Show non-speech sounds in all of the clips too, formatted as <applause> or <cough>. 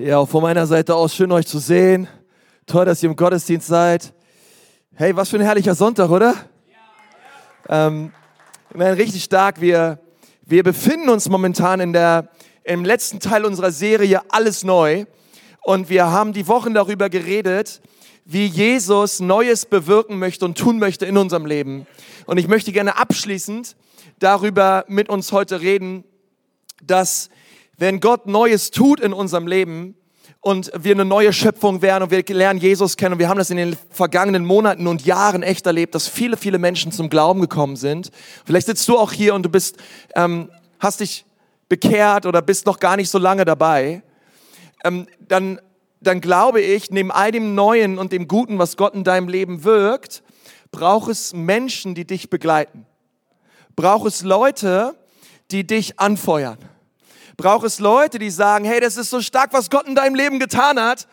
Ja, von meiner Seite aus schön euch zu sehen. Toll, dass ihr im Gottesdienst seid. Hey, was für ein herrlicher Sonntag, oder? Ähm, man, richtig stark. Wir, wir befinden uns momentan in der, im letzten Teil unserer Serie Alles Neu. Und wir haben die Wochen darüber geredet, wie Jesus Neues bewirken möchte und tun möchte in unserem Leben. Und ich möchte gerne abschließend darüber mit uns heute reden, dass wenn Gott Neues tut in unserem Leben und wir eine neue Schöpfung werden und wir lernen Jesus kennen und wir haben das in den vergangenen Monaten und Jahren echt erlebt, dass viele, viele Menschen zum Glauben gekommen sind. Vielleicht sitzt du auch hier und du bist, ähm, hast dich bekehrt oder bist noch gar nicht so lange dabei. Ähm, dann, dann glaube ich, neben all dem Neuen und dem Guten, was Gott in deinem Leben wirkt, braucht es Menschen, die dich begleiten. Braucht es Leute, die dich anfeuern braucht es Leute, die sagen, hey, das ist so stark, was Gott in deinem Leben getan hat.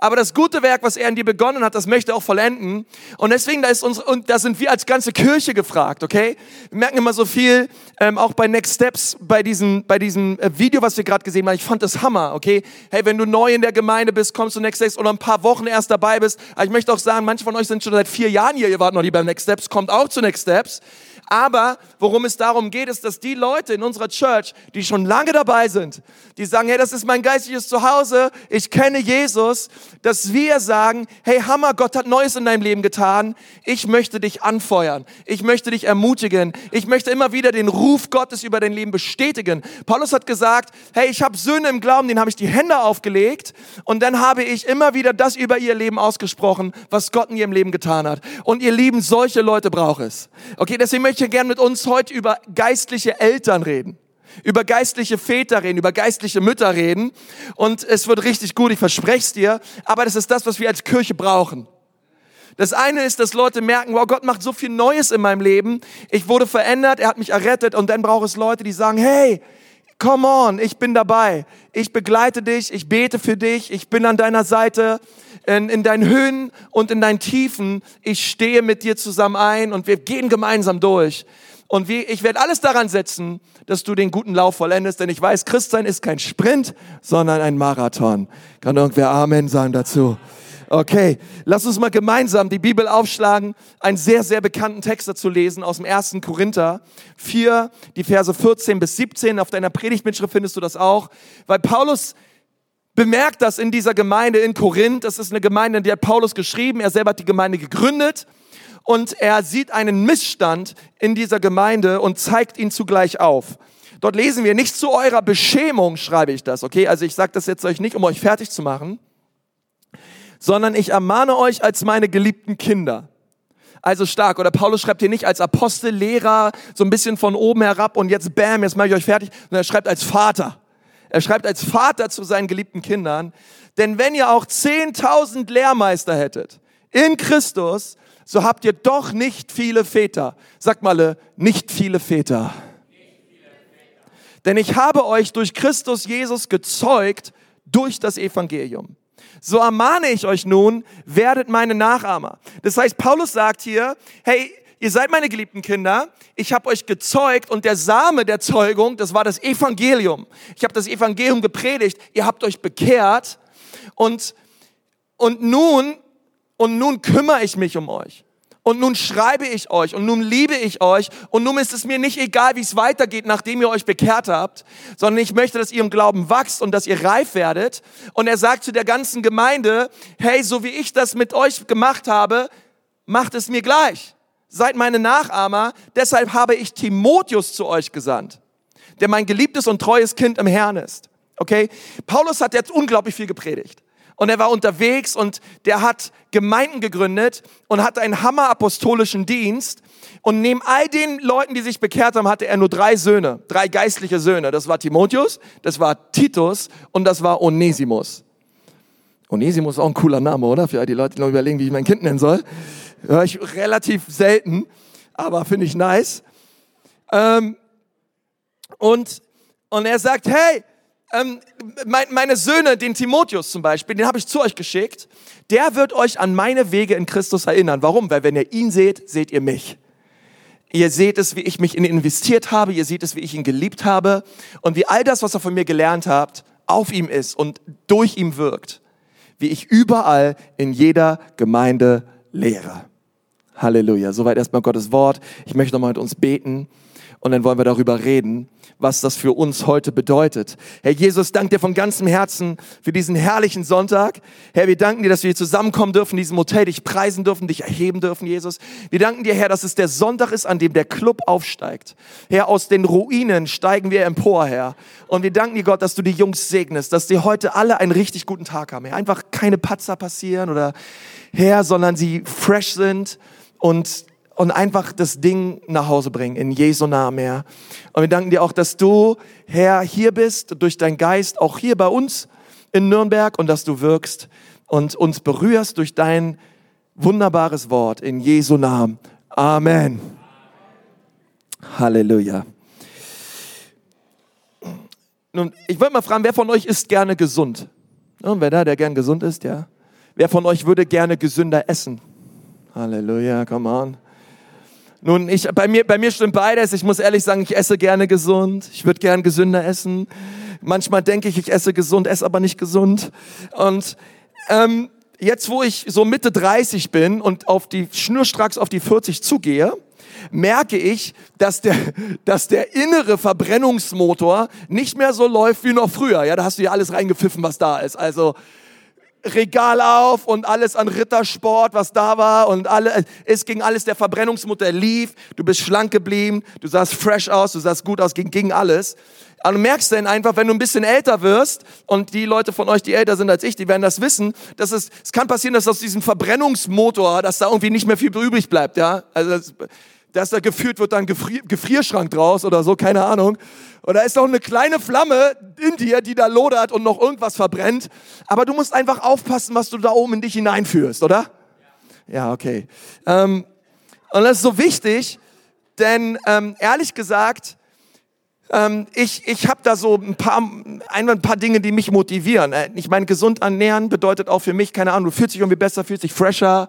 Aber das gute Werk, was er in dir begonnen hat, das möchte er auch vollenden. Und deswegen, da ist uns, und da sind wir als ganze Kirche gefragt, okay? Wir merken immer so viel, ähm, auch bei Next Steps, bei diesem, bei diesem äh, Video, was wir gerade gesehen haben. Ich fand das Hammer, okay? Hey, wenn du neu in der Gemeinde bist, kommst du Next Steps oder ein paar Wochen erst dabei bist. Aber ich möchte auch sagen, manche von euch sind schon seit vier Jahren hier, ihr wart noch nie beim Next Steps, kommt auch zu Next Steps. Aber worum es darum geht, ist, dass die Leute in unserer Church, die schon lange dabei sind, die sagen, hey, das ist mein geistliches Zuhause, ich kenne Jesus, dass wir sagen, hey, Hammer, Gott hat Neues in deinem Leben getan, ich möchte dich anfeuern, ich möchte dich ermutigen, ich möchte immer wieder den Ruf Gottes über dein Leben bestätigen. Paulus hat gesagt, hey, ich habe Söhne im Glauben, denen habe ich die Hände aufgelegt und dann habe ich immer wieder das über ihr Leben ausgesprochen, was Gott in ihrem Leben getan hat. Und ihr Lieben, solche Leute braucht es. Okay, deswegen möchte möchte gern mit uns heute über geistliche Eltern reden, über geistliche Väter reden, über geistliche Mütter reden. Und es wird richtig gut, ich verspreche es dir. Aber das ist das, was wir als Kirche brauchen. Das eine ist, dass Leute merken, wow, Gott macht so viel Neues in meinem Leben. Ich wurde verändert, er hat mich errettet. Und dann braucht es Leute, die sagen, hey, come on, ich bin dabei. Ich begleite dich, ich bete für dich, ich bin an deiner Seite in, in deinen Höhen und in deinen Tiefen. Ich stehe mit dir zusammen ein und wir gehen gemeinsam durch. Und wie, ich werde alles daran setzen, dass du den guten Lauf vollendest, denn ich weiß, Christsein ist kein Sprint, sondern ein Marathon. Kann irgendwer Amen sagen dazu? Okay, lass uns mal gemeinsam die Bibel aufschlagen, einen sehr, sehr bekannten Text dazu lesen aus dem 1. Korinther 4, die Verse 14 bis 17. Auf deiner Predigtmitschrift findest du das auch, weil Paulus bemerkt das in dieser Gemeinde in Korinth. Das ist eine Gemeinde, in der Paulus geschrieben. Er selber hat die Gemeinde gegründet. Und er sieht einen Missstand in dieser Gemeinde und zeigt ihn zugleich auf. Dort lesen wir, nicht zu eurer Beschämung schreibe ich das, okay? Also ich sage das jetzt euch nicht, um euch fertig zu machen, sondern ich ermahne euch als meine geliebten Kinder. Also stark. Oder Paulus schreibt hier nicht als Apostel, Lehrer, so ein bisschen von oben herab und jetzt bam, jetzt mache ich euch fertig, sondern er schreibt als Vater. Er schreibt als Vater zu seinen geliebten Kindern, denn wenn ihr auch 10.000 Lehrmeister hättet in Christus, so habt ihr doch nicht viele Väter. Sagt mal, nicht viele Väter. Denn ich habe euch durch Christus Jesus gezeugt durch das Evangelium. So ermahne ich euch nun, werdet meine Nachahmer. Das heißt, Paulus sagt hier, hey, ihr seid meine geliebten Kinder, ich habe euch gezeugt und der Same der Zeugung, das war das Evangelium. Ich habe das Evangelium gepredigt, ihr habt euch bekehrt und, und nun, und nun kümmere ich mich um euch. Und nun schreibe ich euch und nun liebe ich euch und nun ist es mir nicht egal, wie es weitergeht, nachdem ihr euch bekehrt habt, sondern ich möchte, dass ihr im Glauben wachst und dass ihr reif werdet. Und er sagt zu der ganzen Gemeinde, hey, so wie ich das mit euch gemacht habe, macht es mir gleich seid meine Nachahmer, deshalb habe ich Timotheus zu euch gesandt, der mein geliebtes und treues Kind im Herrn ist. Okay? Paulus hat jetzt unglaublich viel gepredigt. Und er war unterwegs und der hat Gemeinden gegründet und hat einen hammerapostolischen Dienst. Und neben all den Leuten, die sich bekehrt haben, hatte er nur drei Söhne, drei geistliche Söhne. Das war Timotheus, das war Titus und das war Onesimus. Onesimus ist auch ein cooler Name, oder? Für die Leute, die noch überlegen, wie ich mein Kind nennen soll. Höre ich relativ selten, aber finde ich nice. Ähm, und, und er sagt, hey, ähm, mein, meine Söhne, den Timotheus zum Beispiel, den habe ich zu euch geschickt, der wird euch an meine Wege in Christus erinnern. Warum? Weil wenn ihr ihn seht, seht ihr mich. Ihr seht es, wie ich mich in ihn investiert habe, ihr seht es, wie ich ihn geliebt habe und wie all das, was ihr von mir gelernt habt, auf ihm ist und durch ihm wirkt, wie ich überall in jeder Gemeinde lehre. Halleluja. Soweit erstmal Gottes Wort. Ich möchte nochmal mit uns beten und dann wollen wir darüber reden, was das für uns heute bedeutet. Herr Jesus, danke dir von ganzem Herzen für diesen herrlichen Sonntag. Herr, wir danken dir, dass wir hier zusammenkommen dürfen, in diesem Hotel, dich preisen dürfen, dich erheben dürfen, Jesus. Wir danken dir, Herr, dass es der Sonntag ist, an dem der Club aufsteigt. Herr, aus den Ruinen steigen wir empor, Herr. Und wir danken dir, Gott, dass du die Jungs segnest, dass die heute alle einen richtig guten Tag haben. Herr, einfach keine Patzer passieren oder Herr, sondern sie fresh sind und und einfach das Ding nach Hause bringen, in Jesu Namen, Herr. Und wir danken dir auch, dass du, Herr, hier bist, durch deinen Geist, auch hier bei uns in Nürnberg und dass du wirkst und uns berührst durch dein wunderbares Wort in Jesu Namen. Amen. Halleluja. Nun, ich wollte mal fragen, wer von euch ist gerne gesund? Und wer da, der gern gesund ist, ja? Wer von euch würde gerne gesünder essen? Halleluja, come on. Nun, ich, bei, mir, bei mir stimmt beides. Ich muss ehrlich sagen, ich esse gerne gesund. Ich würde gern gesünder essen. Manchmal denke ich, ich esse gesund, esse aber nicht gesund. Und ähm, jetzt, wo ich so Mitte 30 bin und auf die schnurstracks auf die 40 zugehe, merke ich, dass der, <laughs> dass der innere Verbrennungsmotor nicht mehr so läuft wie noch früher. Ja, da hast du ja alles reingepfiffen, was da ist. Also Regal auf und alles an Rittersport, was da war und alle, es ging alles, der Verbrennungsmutter lief, du bist schlank geblieben, du sahst fresh aus, du sahst gut aus, ging, ging alles. Aber du merkst dann einfach, wenn du ein bisschen älter wirst, und die Leute von euch, die älter sind als ich, die werden das wissen, dass es, es kann passieren, dass aus diesem Verbrennungsmotor, dass da irgendwie nicht mehr viel übrig bleibt, ja. Also, das, dass da geführt wird dann Gefrier Gefrierschrank draus oder so, keine Ahnung. Oder ist noch eine kleine Flamme in dir, die da lodert und noch irgendwas verbrennt. Aber du musst einfach aufpassen, was du da oben in dich hineinführst, oder? Ja, okay. Ähm, und das ist so wichtig, denn ähm, ehrlich gesagt, ähm, ich, ich habe da so ein paar, ein paar Dinge, die mich motivieren. Äh, ich meine, gesund ernähren bedeutet auch für mich, keine Ahnung, du fühlst dich irgendwie besser, fühlst dich fresher,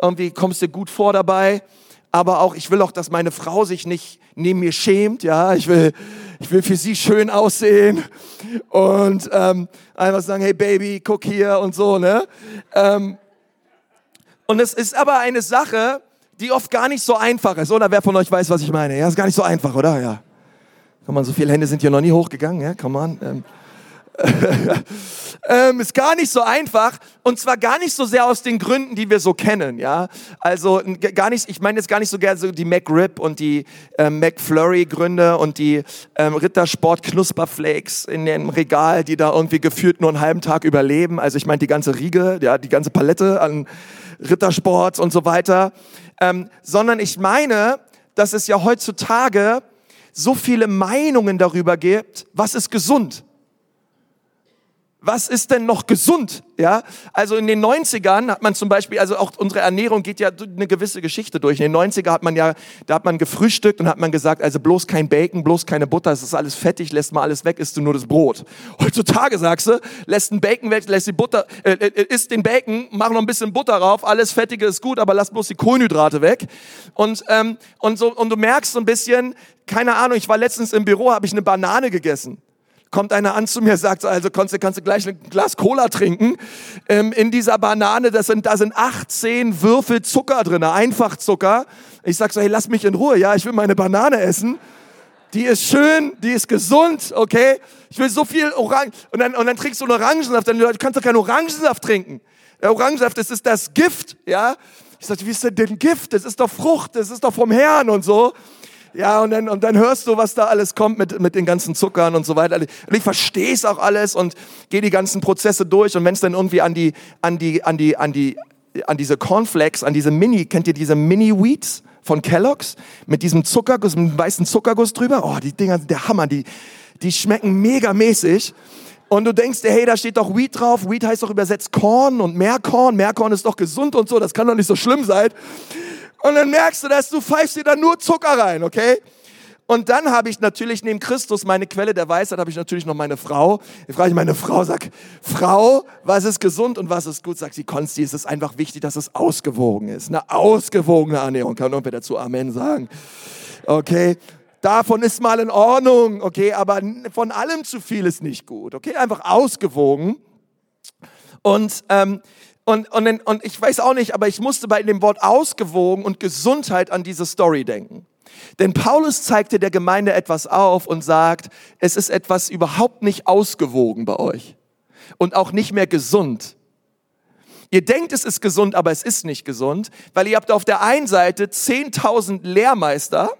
irgendwie kommst dir gut vor dabei aber auch, ich will auch, dass meine Frau sich nicht neben mir schämt, ja, ich will, ich will für sie schön aussehen und ähm, einfach sagen, hey Baby, guck hier und so, ne. Ähm, und es ist aber eine Sache, die oft gar nicht so einfach ist, oder wer von euch weiß, was ich meine? Ja, ist gar nicht so einfach, oder? Ja. Komm mal, so viele Hände sind hier noch nie hochgegangen, ja, komm on. Ähm, <laughs> ähm, ist gar nicht so einfach und zwar gar nicht so sehr aus den Gründen, die wir so kennen, ja. Also gar nicht, ich meine jetzt gar nicht so gerne so die McRib und die ähm, McFlurry Gründe und die ähm, Rittersport Knusperflakes in dem Regal, die da irgendwie gefühlt nur einen halben Tag überleben. Also ich meine die ganze Riege, ja, die ganze Palette an Rittersports und so weiter, ähm, sondern ich meine, dass es ja heutzutage so viele Meinungen darüber gibt, was ist gesund was ist denn noch gesund? Ja, also in den 90ern hat man zum Beispiel, also auch unsere Ernährung geht ja eine gewisse Geschichte durch. In den 90er hat man ja, da hat man gefrühstückt und hat man gesagt, also bloß kein Bacon, bloß keine Butter, es ist alles fettig, lässt mal alles weg, isst du nur das Brot. Heutzutage sagst du, lässt ein Bacon weg, lässt die Butter, äh, äh, isst den Bacon, mach noch ein bisschen Butter drauf, alles Fettige ist gut, aber lass bloß die Kohlenhydrate weg. Und, ähm, und so, und du merkst so ein bisschen, keine Ahnung, ich war letztens im Büro, habe ich eine Banane gegessen kommt einer an zu mir, sagt so, also du, kannst du gleich ein Glas Cola trinken. Ähm, in dieser Banane, das sind, da sind 18 Würfel Zucker drin, Einfachzucker. Ich sag so, hey, lass mich in Ruhe, ja, ich will meine Banane essen. Die ist schön, die ist gesund, okay? Ich will so viel Orangen. Und dann, und dann trinkst du einen Orangensaft, dann du kannst doch keinen Orangensaft trinken. Der Orangensaft, das ist das Gift, ja? Ich sag, wie ist denn Gift? Das ist doch Frucht, das ist doch vom Herrn und so. Ja, und dann, und dann hörst du, was da alles kommt mit, mit den ganzen Zuckern und so weiter. Und ich verstehe es auch alles und gehe die ganzen Prozesse durch. Und wenn es dann irgendwie an die, an die, an die, an die, an diese Cornflakes, an diese Mini, kennt ihr diese Mini-Wheats von Kellogg's? Mit diesem Zuckerguss, mit dem weißen Zuckerguss drüber. Oh, die Dinger, der Hammer, die, die schmecken mega mäßig. Und du denkst hey, da steht doch Wheat drauf. Wheat heißt doch übersetzt Korn und Meerkorn. Meerkorn ist doch gesund und so. Das kann doch nicht so schlimm sein. Und dann merkst du dass du pfeifst dir da nur Zucker rein, okay? Und dann habe ich natürlich neben Christus meine Quelle der Weisheit, habe ich natürlich noch meine Frau. Ich frage meine Frau, sag, Frau, was ist gesund und was ist gut? Sagt sie, Konsti, es ist einfach wichtig, dass es ausgewogen ist. Eine ausgewogene Ernährung. Kann irgendwer dazu Amen sagen? Okay. davon ist mal in Ordnung, okay, aber von allem zu viel ist nicht gut, okay, einfach ausgewogen. Und, ähm, und, und, und ich weiß auch nicht, aber ich musste bei dem Wort ausgewogen und Gesundheit an diese Story denken. Denn Paulus zeigte der Gemeinde etwas auf und sagt, es ist etwas überhaupt nicht ausgewogen bei euch und auch nicht mehr gesund. Ihr denkt, es ist gesund, aber es ist nicht gesund, weil ihr habt auf der einen Seite 10.000 Lehrmeister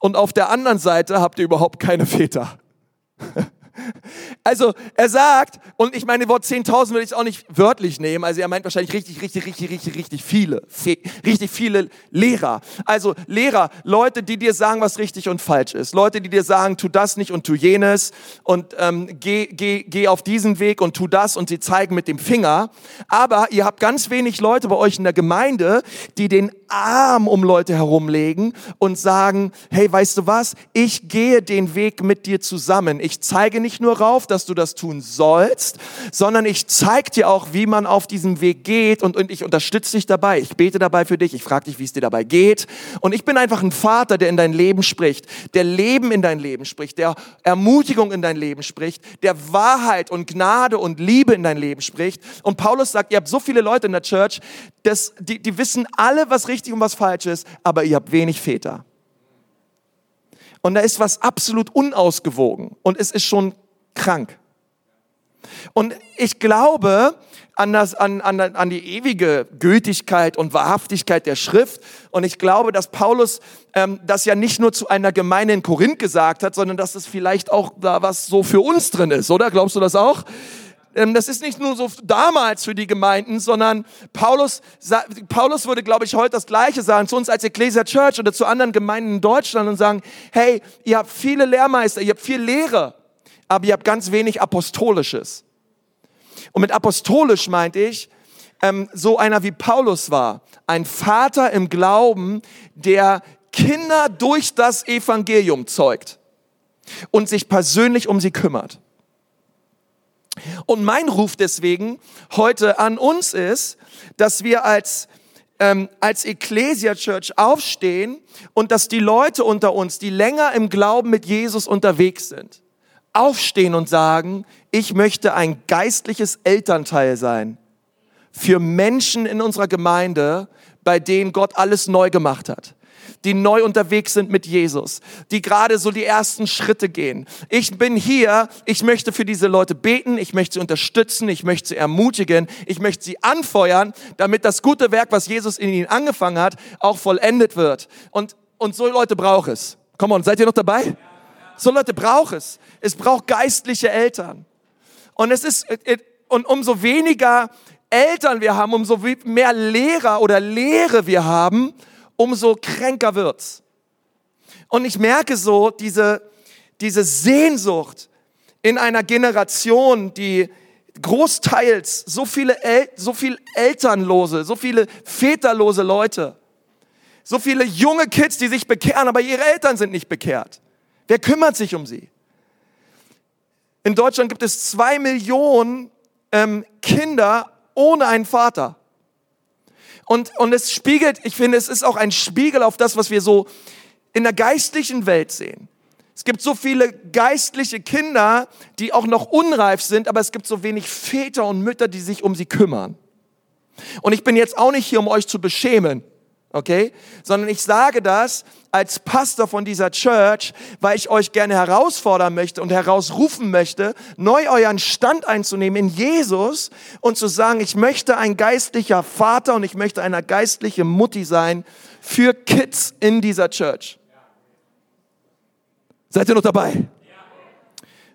und auf der anderen Seite habt ihr überhaupt keine Väter. <laughs> Also er sagt, und ich meine, Wort 10.000 will ich auch nicht wörtlich nehmen, also er meint wahrscheinlich richtig, richtig, richtig, richtig, richtig viele, richtig viele Lehrer. Also Lehrer, Leute, die dir sagen, was richtig und falsch ist. Leute, die dir sagen, tu das nicht und tu jenes und ähm, geh, geh, geh auf diesen Weg und tu das und sie zeigen mit dem Finger. Aber ihr habt ganz wenig Leute bei euch in der Gemeinde, die den Arm um Leute herumlegen und sagen, hey, weißt du was, ich gehe den Weg mit dir zusammen. Ich zeige nicht nur rauf, dass du das tun sollst, sondern ich zeige dir auch, wie man auf diesem Weg geht und, und ich unterstütze dich dabei. Ich bete dabei für dich. Ich frage dich, wie es dir dabei geht. Und ich bin einfach ein Vater, der in dein Leben spricht, der Leben in dein Leben spricht, der Ermutigung in dein Leben spricht, der Wahrheit und Gnade und Liebe in dein Leben spricht. Und Paulus sagt, ihr habt so viele Leute in der Church, dass die, die wissen alle, was richtig und was falsch ist, aber ihr habt wenig Väter. Und da ist was absolut unausgewogen und es ist schon krank. Und ich glaube an, das, an, an, an die ewige Gültigkeit und Wahrhaftigkeit der Schrift. Und ich glaube, dass Paulus ähm, das ja nicht nur zu einer Gemeinde in Korinth gesagt hat, sondern dass es vielleicht auch da was so für uns drin ist, oder? Glaubst du das auch? Ähm, das ist nicht nur so damals für die Gemeinden, sondern Paulus, Paulus würde, glaube ich, heute das Gleiche sagen zu uns als Ecclesia Church oder zu anderen Gemeinden in Deutschland und sagen, hey, ihr habt viele Lehrmeister, ihr habt viel Lehre, aber ihr habt ganz wenig Apostolisches. Und mit apostolisch meinte ich, ähm, so einer wie Paulus war, ein Vater im Glauben, der Kinder durch das Evangelium zeugt und sich persönlich um sie kümmert. Und mein Ruf deswegen heute an uns ist, dass wir als ähm, als Ecclesia Church aufstehen und dass die Leute unter uns, die länger im Glauben mit Jesus unterwegs sind, aufstehen und sagen, ich möchte ein geistliches Elternteil sein für Menschen in unserer Gemeinde, bei denen Gott alles neu gemacht hat die neu unterwegs sind mit Jesus, die gerade so die ersten Schritte gehen. Ich bin hier, ich möchte für diese Leute beten, ich möchte sie unterstützen, ich möchte sie ermutigen, ich möchte sie anfeuern, damit das gute Werk, was Jesus in ihnen angefangen hat, auch vollendet wird. Und, und so Leute braucht es. Komm on, seid ihr noch dabei? So Leute braucht es. Es braucht geistliche Eltern. Und es ist, und umso weniger Eltern wir haben, umso mehr Lehrer oder Lehre wir haben, umso kränker wird's. Und ich merke so diese, diese Sehnsucht in einer Generation, die großteils so viele, El so viel elternlose, so viele väterlose Leute, so viele junge Kids, die sich bekehren, aber ihre Eltern sind nicht bekehrt. Wer kümmert sich um sie? In Deutschland gibt es zwei Millionen ähm, Kinder ohne einen Vater. Und, und es spiegelt, ich finde, es ist auch ein Spiegel auf das, was wir so in der geistlichen Welt sehen. Es gibt so viele geistliche Kinder, die auch noch unreif sind, aber es gibt so wenig Väter und Mütter, die sich um sie kümmern. Und ich bin jetzt auch nicht hier, um euch zu beschämen okay? Sondern ich sage das als Pastor von dieser Church, weil ich euch gerne herausfordern möchte und herausrufen möchte, neu euren Stand einzunehmen in Jesus und zu sagen, ich möchte ein geistlicher Vater und ich möchte eine geistliche Mutti sein für Kids in dieser Church. Seid ihr noch dabei?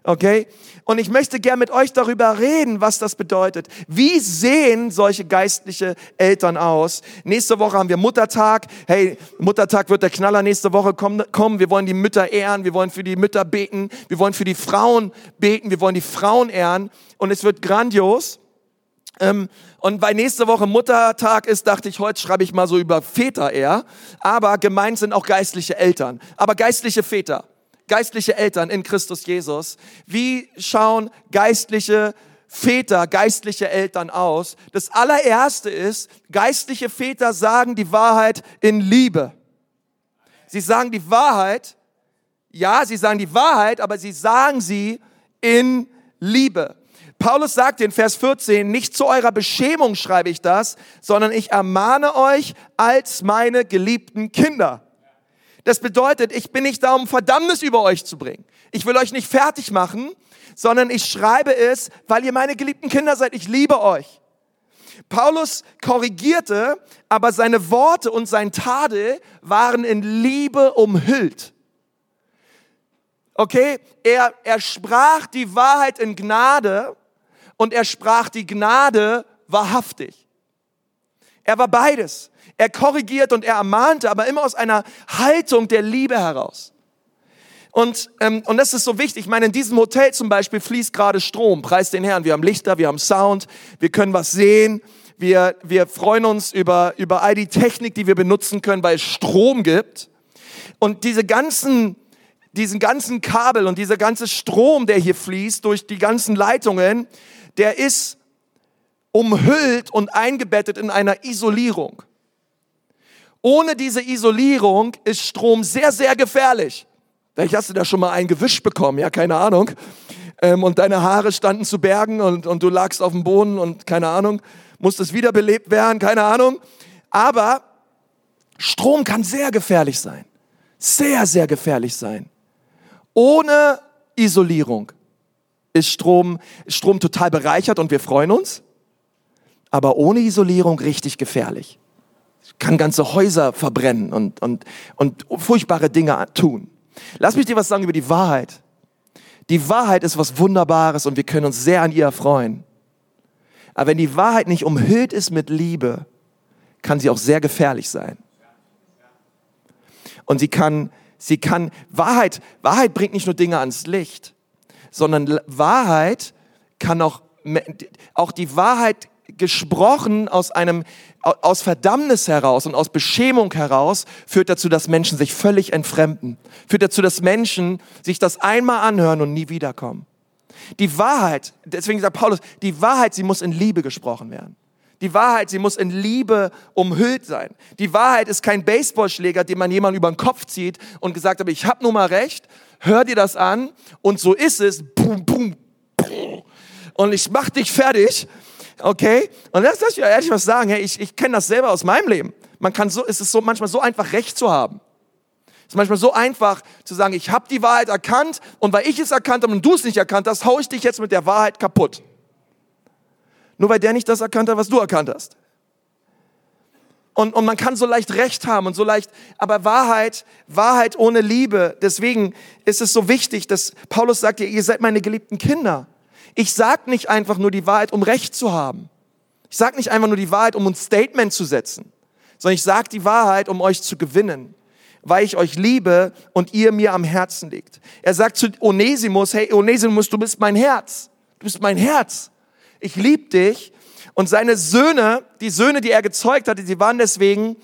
Okay? Und ich möchte gern mit euch darüber reden, was das bedeutet. Wie sehen solche geistliche Eltern aus? Nächste Woche haben wir Muttertag. Hey, Muttertag wird der Knaller nächste Woche kommen. Wir wollen die Mütter ehren. Wir wollen für die Mütter beten. Wir wollen für die Frauen beten. Wir wollen die Frauen ehren. Und es wird grandios. Ähm, und weil nächste Woche Muttertag ist, dachte ich, heute schreibe ich mal so über Väter eher. Aber gemeint sind auch geistliche Eltern. Aber geistliche Väter geistliche Eltern in Christus Jesus. Wie schauen geistliche Väter, geistliche Eltern aus? Das allererste ist, geistliche Väter sagen die Wahrheit in Liebe. Sie sagen die Wahrheit Ja, sie sagen die Wahrheit, aber sie sagen sie in Liebe. Paulus sagt in Vers 14, nicht zu eurer Beschämung schreibe ich das, sondern ich ermahne euch als meine geliebten Kinder. Das bedeutet, ich bin nicht da, um Verdammnis über euch zu bringen. Ich will euch nicht fertig machen, sondern ich schreibe es, weil ihr meine geliebten Kinder seid. Ich liebe euch. Paulus korrigierte, aber seine Worte und sein Tadel waren in Liebe umhüllt. Okay, er, er sprach die Wahrheit in Gnade und er sprach die Gnade wahrhaftig. Er war beides. Er korrigiert und er ermahnte, aber immer aus einer Haltung der Liebe heraus. Und, ähm, und das ist so wichtig. Ich meine, in diesem Hotel zum Beispiel fließt gerade Strom. Preis den Herrn. Wir haben Lichter, wir haben Sound, wir können was sehen. Wir, wir freuen uns über, über all die Technik, die wir benutzen können, weil es Strom gibt. Und diese ganzen diesen ganzen Kabel und dieser ganze Strom, der hier fließt durch die ganzen Leitungen, der ist umhüllt und eingebettet in einer Isolierung. Ohne diese Isolierung ist Strom sehr, sehr gefährlich. Vielleicht hast du da schon mal ein Gewisch bekommen, ja, keine Ahnung. Ähm, und deine Haare standen zu Bergen und, und du lagst auf dem Boden und keine Ahnung, musstest wiederbelebt werden, keine Ahnung. Aber Strom kann sehr gefährlich sein. Sehr, sehr gefährlich sein. Ohne Isolierung ist Strom, Strom total bereichert und wir freuen uns, aber ohne Isolierung richtig gefährlich. Kann ganze Häuser verbrennen und, und, und furchtbare Dinge tun. Lass mich dir was sagen über die Wahrheit. Die Wahrheit ist was Wunderbares und wir können uns sehr an ihr erfreuen. Aber wenn die Wahrheit nicht umhüllt ist mit Liebe, kann sie auch sehr gefährlich sein. Und sie kann Sie kann, Wahrheit, Wahrheit bringt nicht nur Dinge ans Licht, sondern Wahrheit kann auch, auch die Wahrheit gesprochen aus einem, aus Verdammnis heraus und aus Beschämung heraus, führt dazu, dass Menschen sich völlig entfremden. Führt dazu, dass Menschen sich das einmal anhören und nie wiederkommen. Die Wahrheit, deswegen sagt Paulus, die Wahrheit, sie muss in Liebe gesprochen werden. Die Wahrheit, sie muss in Liebe umhüllt sein. Die Wahrheit ist kein Baseballschläger, den man jemand über den Kopf zieht und gesagt hat, ich habe nun mal recht, hör dir das an und so ist es. Boom, boom, boom. Und ich mach dich fertig. Okay? Und das lass ich ehrlich was sagen. Hey, ich, ich kenne das selber aus meinem Leben. Man kann so, es ist so manchmal so einfach Recht zu haben. Es ist manchmal so einfach zu sagen, ich habe die Wahrheit erkannt und weil ich es erkannt habe und du es nicht erkannt hast, hau ich dich jetzt mit der Wahrheit kaputt. Nur weil der nicht das erkannt hat, was du erkannt hast. Und, und man kann so leicht Recht haben und so leicht, aber Wahrheit, Wahrheit ohne Liebe. Deswegen ist es so wichtig, dass Paulus sagt, ihr, ihr seid meine geliebten Kinder. Ich sag nicht einfach nur die Wahrheit, um Recht zu haben. Ich sag nicht einfach nur die Wahrheit, um ein Statement zu setzen, sondern ich sag die Wahrheit, um euch zu gewinnen, weil ich euch liebe und ihr mir am Herzen liegt. Er sagt zu Onesimus, hey Onesimus, du bist mein Herz. Du bist mein Herz ich liebe dich. Und seine Söhne, die Söhne, die er gezeugt hatte, die waren deswegen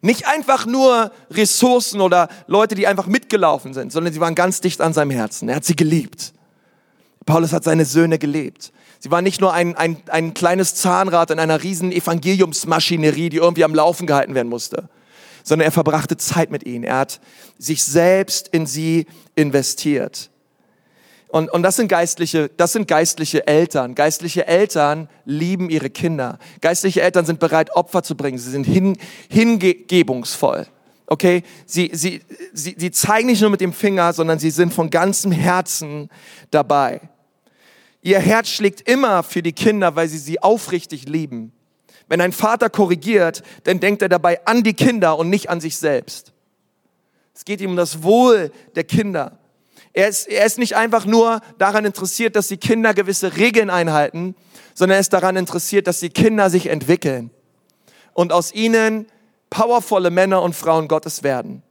nicht einfach nur Ressourcen oder Leute, die einfach mitgelaufen sind, sondern sie waren ganz dicht an seinem Herzen. Er hat sie geliebt. Paulus hat seine Söhne gelebt. Sie waren nicht nur ein, ein, ein kleines Zahnrad in einer riesen Evangeliumsmaschinerie, die irgendwie am Laufen gehalten werden musste, sondern er verbrachte Zeit mit ihnen. Er hat sich selbst in sie investiert. Und, und das sind geistliche, das sind geistliche Eltern. Geistliche Eltern lieben ihre Kinder. Geistliche Eltern sind bereit, Opfer zu bringen. Sie sind hin, hingebungsvoll. Okay? Sie, sie, sie, sie zeigen nicht nur mit dem Finger, sondern sie sind von ganzem Herzen dabei. Ihr Herz schlägt immer für die Kinder, weil sie sie aufrichtig lieben. Wenn ein Vater korrigiert, dann denkt er dabei an die Kinder und nicht an sich selbst. Es geht ihm um das Wohl der Kinder. Er ist, er ist nicht einfach nur daran interessiert, dass die Kinder gewisse Regeln einhalten, sondern er ist daran interessiert, dass die Kinder sich entwickeln und aus ihnen powervolle Männer und Frauen Gottes werden.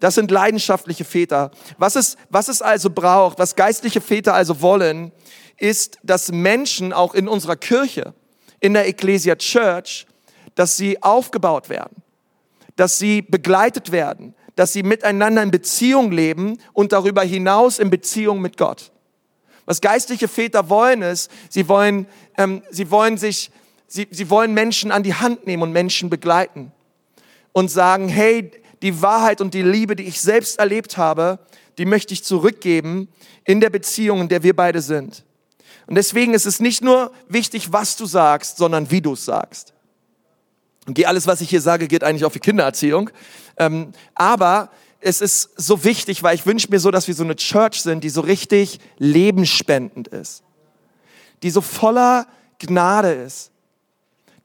Das sind leidenschaftliche Väter. Was es, was es also braucht, was geistliche Väter also wollen, ist, dass Menschen auch in unserer Kirche, in der Ecclesia Church, dass sie aufgebaut werden, dass sie begleitet werden, dass sie miteinander in Beziehung leben und darüber hinaus in Beziehung mit Gott. Was geistliche Väter wollen ist, sie wollen, ähm, sie wollen sich, sie, sie wollen Menschen an die Hand nehmen und Menschen begleiten und sagen, hey, die Wahrheit und die Liebe, die ich selbst erlebt habe, die möchte ich zurückgeben in der Beziehung, in der wir beide sind. Und deswegen ist es nicht nur wichtig, was du sagst, sondern wie du es sagst. Und alles, was ich hier sage, geht eigentlich auch für Kindererziehung. Ähm, aber es ist so wichtig, weil ich wünsche mir so, dass wir so eine Church sind, die so richtig lebensspendend ist. Die so voller Gnade ist.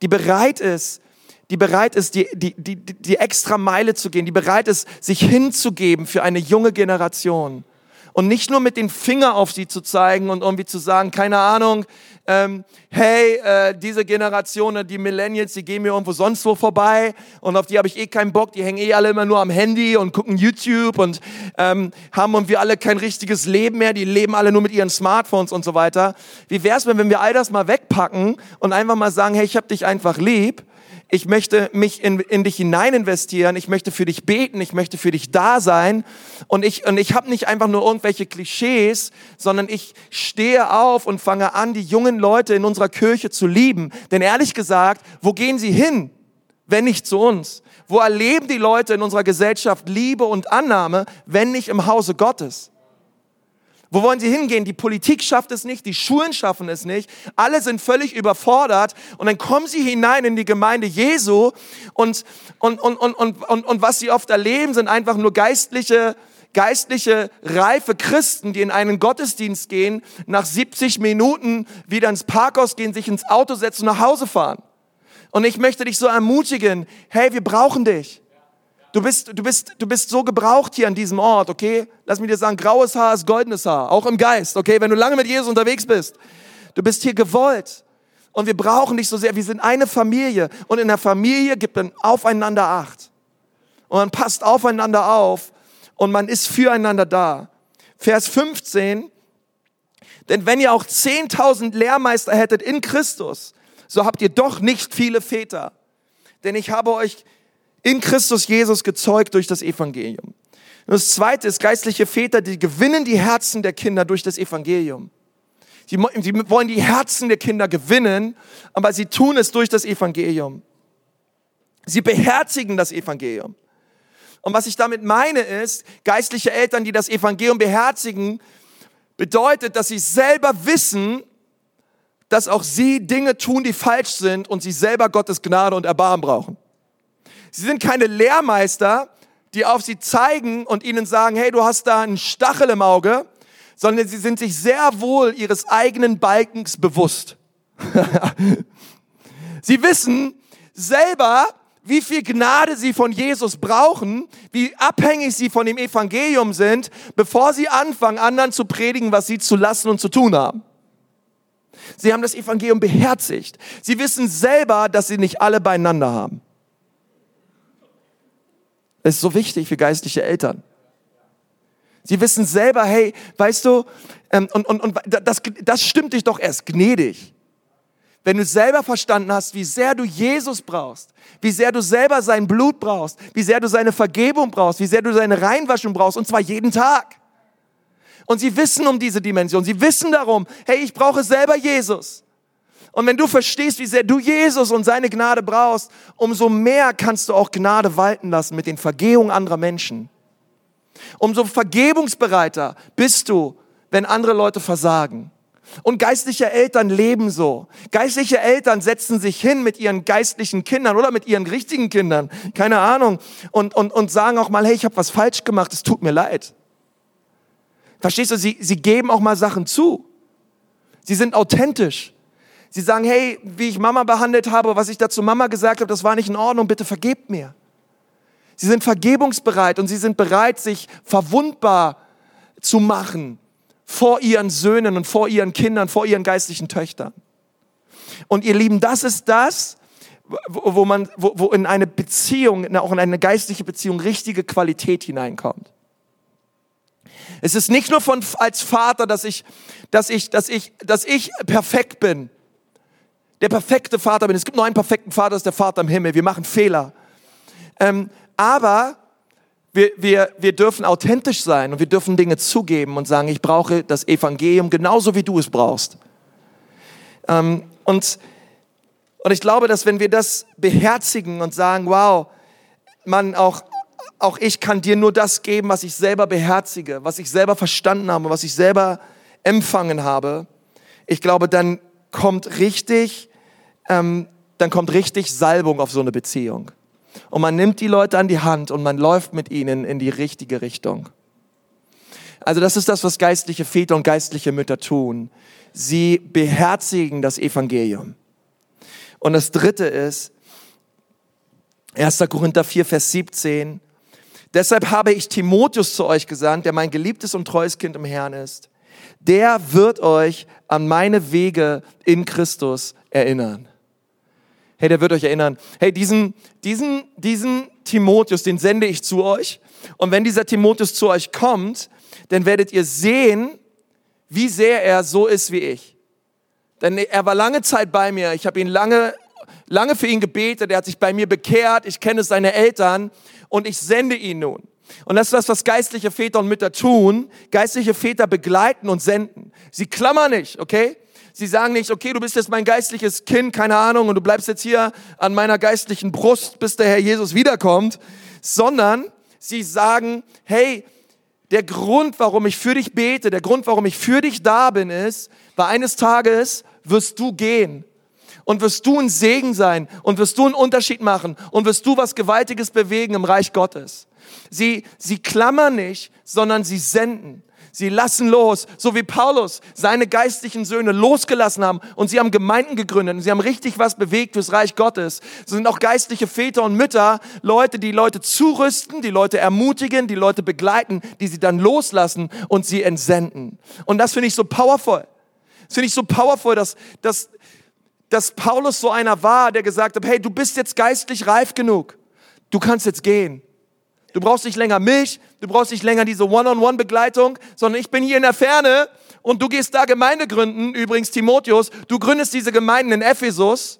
Die bereit ist, die bereit ist, die, die, die, die extra Meile zu gehen, die bereit ist, sich hinzugeben für eine junge Generation. Und nicht nur mit den Finger auf sie zu zeigen und irgendwie zu sagen, keine Ahnung, ähm, hey, äh, diese Generation, die Millennials, die gehen mir irgendwo sonst wo vorbei und auf die habe ich eh keinen Bock, die hängen eh alle immer nur am Handy und gucken YouTube und ähm, haben und wir alle kein richtiges Leben mehr, die leben alle nur mit ihren Smartphones und so weiter. Wie wäre es, wenn wir all das mal wegpacken und einfach mal sagen, hey, ich habe dich einfach lieb ich möchte mich in, in dich hinein investieren, ich möchte für dich beten, ich möchte für dich da sein und ich, und ich habe nicht einfach nur irgendwelche Klischees, sondern ich stehe auf und fange an, die jungen Leute in unserer Kirche zu lieben. Denn ehrlich gesagt, wo gehen sie hin, wenn nicht zu uns? Wo erleben die Leute in unserer Gesellschaft Liebe und Annahme, wenn nicht im Hause Gottes? Wo wollen sie hingehen? Die Politik schafft es nicht, die Schulen schaffen es nicht. Alle sind völlig überfordert und dann kommen sie hinein in die Gemeinde Jesu und, und, und, und, und, und, und was sie oft erleben, sind einfach nur geistliche, geistliche, reife Christen, die in einen Gottesdienst gehen, nach 70 Minuten wieder ins Parkhaus gehen, sich ins Auto setzen und nach Hause fahren. Und ich möchte dich so ermutigen, hey, wir brauchen dich. Du bist, du, bist, du bist so gebraucht hier an diesem Ort, okay? Lass mich dir sagen, graues Haar ist goldenes Haar, auch im Geist, okay? Wenn du lange mit Jesus unterwegs bist. Du bist hier gewollt. Und wir brauchen dich so sehr. Wir sind eine Familie. Und in der Familie gibt man aufeinander Acht. Und man passt aufeinander auf. Und man ist füreinander da. Vers 15. Denn wenn ihr auch 10.000 Lehrmeister hättet in Christus, so habt ihr doch nicht viele Väter. Denn ich habe euch in Christus Jesus gezeugt durch das Evangelium. Und das zweite ist geistliche Väter, die gewinnen die Herzen der Kinder durch das Evangelium. Sie, sie wollen die Herzen der Kinder gewinnen, aber sie tun es durch das Evangelium. Sie beherzigen das Evangelium. Und was ich damit meine ist, geistliche Eltern, die das Evangelium beherzigen, bedeutet, dass sie selber wissen, dass auch sie Dinge tun, die falsch sind und sie selber Gottes Gnade und Erbarmen brauchen. Sie sind keine Lehrmeister, die auf sie zeigen und ihnen sagen, hey, du hast da einen Stachel im Auge, sondern sie sind sich sehr wohl ihres eigenen Balkens bewusst. <laughs> sie wissen selber, wie viel Gnade sie von Jesus brauchen, wie abhängig sie von dem Evangelium sind, bevor sie anfangen, anderen zu predigen, was sie zu lassen und zu tun haben. Sie haben das Evangelium beherzigt. Sie wissen selber, dass sie nicht alle beieinander haben. Das ist so wichtig für geistliche Eltern. Sie wissen selber, hey, weißt du, ähm, und, und, und das, das stimmt dich doch erst gnädig. Wenn du selber verstanden hast, wie sehr du Jesus brauchst, wie sehr du selber sein Blut brauchst, wie sehr du seine Vergebung brauchst, wie sehr du seine Reinwaschung brauchst, und zwar jeden Tag. Und sie wissen um diese Dimension, sie wissen darum, hey, ich brauche selber Jesus. Und wenn du verstehst, wie sehr du Jesus und seine Gnade brauchst, umso mehr kannst du auch Gnade walten lassen mit den Vergehungen anderer Menschen. Umso vergebungsbereiter bist du, wenn andere Leute versagen. Und geistliche Eltern leben so. Geistliche Eltern setzen sich hin mit ihren geistlichen Kindern oder mit ihren richtigen Kindern, keine Ahnung, und, und, und sagen auch mal, hey, ich habe was falsch gemacht, es tut mir leid. Verstehst du, sie, sie geben auch mal Sachen zu. Sie sind authentisch. Sie sagen, hey, wie ich Mama behandelt habe, was ich dazu Mama gesagt habe, das war nicht in Ordnung, bitte vergebt mir. Sie sind vergebungsbereit und sie sind bereit, sich verwundbar zu machen vor ihren Söhnen und vor ihren Kindern, vor ihren geistlichen Töchtern. Und ihr Lieben, das ist das, wo man, wo, wo in eine Beziehung, auch in eine geistliche Beziehung richtige Qualität hineinkommt. Es ist nicht nur von, als Vater, dass ich, dass ich, dass ich, dass ich perfekt bin der perfekte Vater bin. Es gibt nur einen perfekten Vater, das ist der Vater im Himmel. Wir machen Fehler. Ähm, aber wir, wir, wir dürfen authentisch sein und wir dürfen Dinge zugeben und sagen, ich brauche das Evangelium genauso wie du es brauchst. Ähm, und, und ich glaube, dass wenn wir das beherzigen und sagen, wow, man auch auch ich kann dir nur das geben, was ich selber beherzige, was ich selber verstanden habe, was ich selber empfangen habe. Ich glaube, dann kommt richtig, ähm, dann kommt richtig Salbung auf so eine Beziehung. Und man nimmt die Leute an die Hand und man läuft mit ihnen in die richtige Richtung. Also das ist das, was geistliche Väter und geistliche Mütter tun. Sie beherzigen das Evangelium. Und das dritte ist, 1. Korinther 4, Vers 17. Deshalb habe ich Timotheus zu euch gesandt, der mein geliebtes und treues Kind im Herrn ist. Der wird euch an meine Wege in Christus erinnern. Hey, der wird euch erinnern. Hey, diesen, diesen, diesen Timotheus, den sende ich zu euch. Und wenn dieser Timotheus zu euch kommt, dann werdet ihr sehen, wie sehr er so ist wie ich. Denn er war lange Zeit bei mir. Ich habe ihn lange, lange für ihn gebetet. Er hat sich bei mir bekehrt. Ich kenne seine Eltern und ich sende ihn nun. Und das ist das, was geistliche Väter und Mütter tun. Geistliche Väter begleiten und senden. Sie klammern nicht, okay? Sie sagen nicht, okay, du bist jetzt mein geistliches Kind, keine Ahnung, und du bleibst jetzt hier an meiner geistlichen Brust, bis der Herr Jesus wiederkommt, sondern sie sagen, hey, der Grund, warum ich für dich bete, der Grund, warum ich für dich da bin, ist, weil eines Tages wirst du gehen und wirst du ein Segen sein und wirst du einen Unterschied machen und wirst du was Gewaltiges bewegen im Reich Gottes. Sie, sie klammern nicht, sondern sie senden. Sie lassen los, so wie Paulus seine geistlichen Söhne losgelassen haben und sie haben Gemeinden gegründet und sie haben richtig was bewegt fürs Reich Gottes. So sind auch geistliche Väter und Mütter, Leute, die Leute zurüsten, die Leute ermutigen, die Leute begleiten, die sie dann loslassen und sie entsenden. Und das finde ich so powerful. Das finde ich so powerful, dass, dass, dass Paulus so einer war, der gesagt hat, hey, du bist jetzt geistlich reif genug. Du kannst jetzt gehen. Du brauchst nicht länger Milch, du brauchst nicht länger diese One-on-One-Begleitung, sondern ich bin hier in der Ferne und du gehst da Gemeinde gründen. Übrigens, Timotheus, du gründest diese Gemeinden in Ephesus.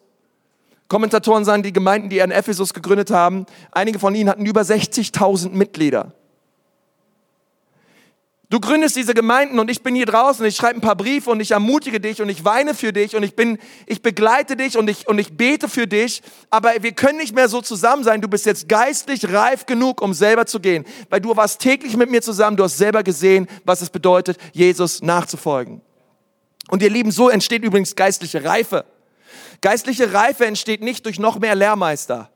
Kommentatoren sagen, die Gemeinden, die er in Ephesus gegründet haben, einige von ihnen hatten über 60.000 Mitglieder. Du gründest diese Gemeinden und ich bin hier draußen, ich schreibe ein paar Briefe und ich ermutige dich und ich weine für dich und ich bin, ich begleite dich und ich, und ich bete für dich, aber wir können nicht mehr so zusammen sein. Du bist jetzt geistlich reif genug, um selber zu gehen, weil du warst täglich mit mir zusammen, du hast selber gesehen, was es bedeutet, Jesus nachzufolgen. Und ihr Lieben, so entsteht übrigens geistliche Reife. Geistliche Reife entsteht nicht durch noch mehr Lehrmeister.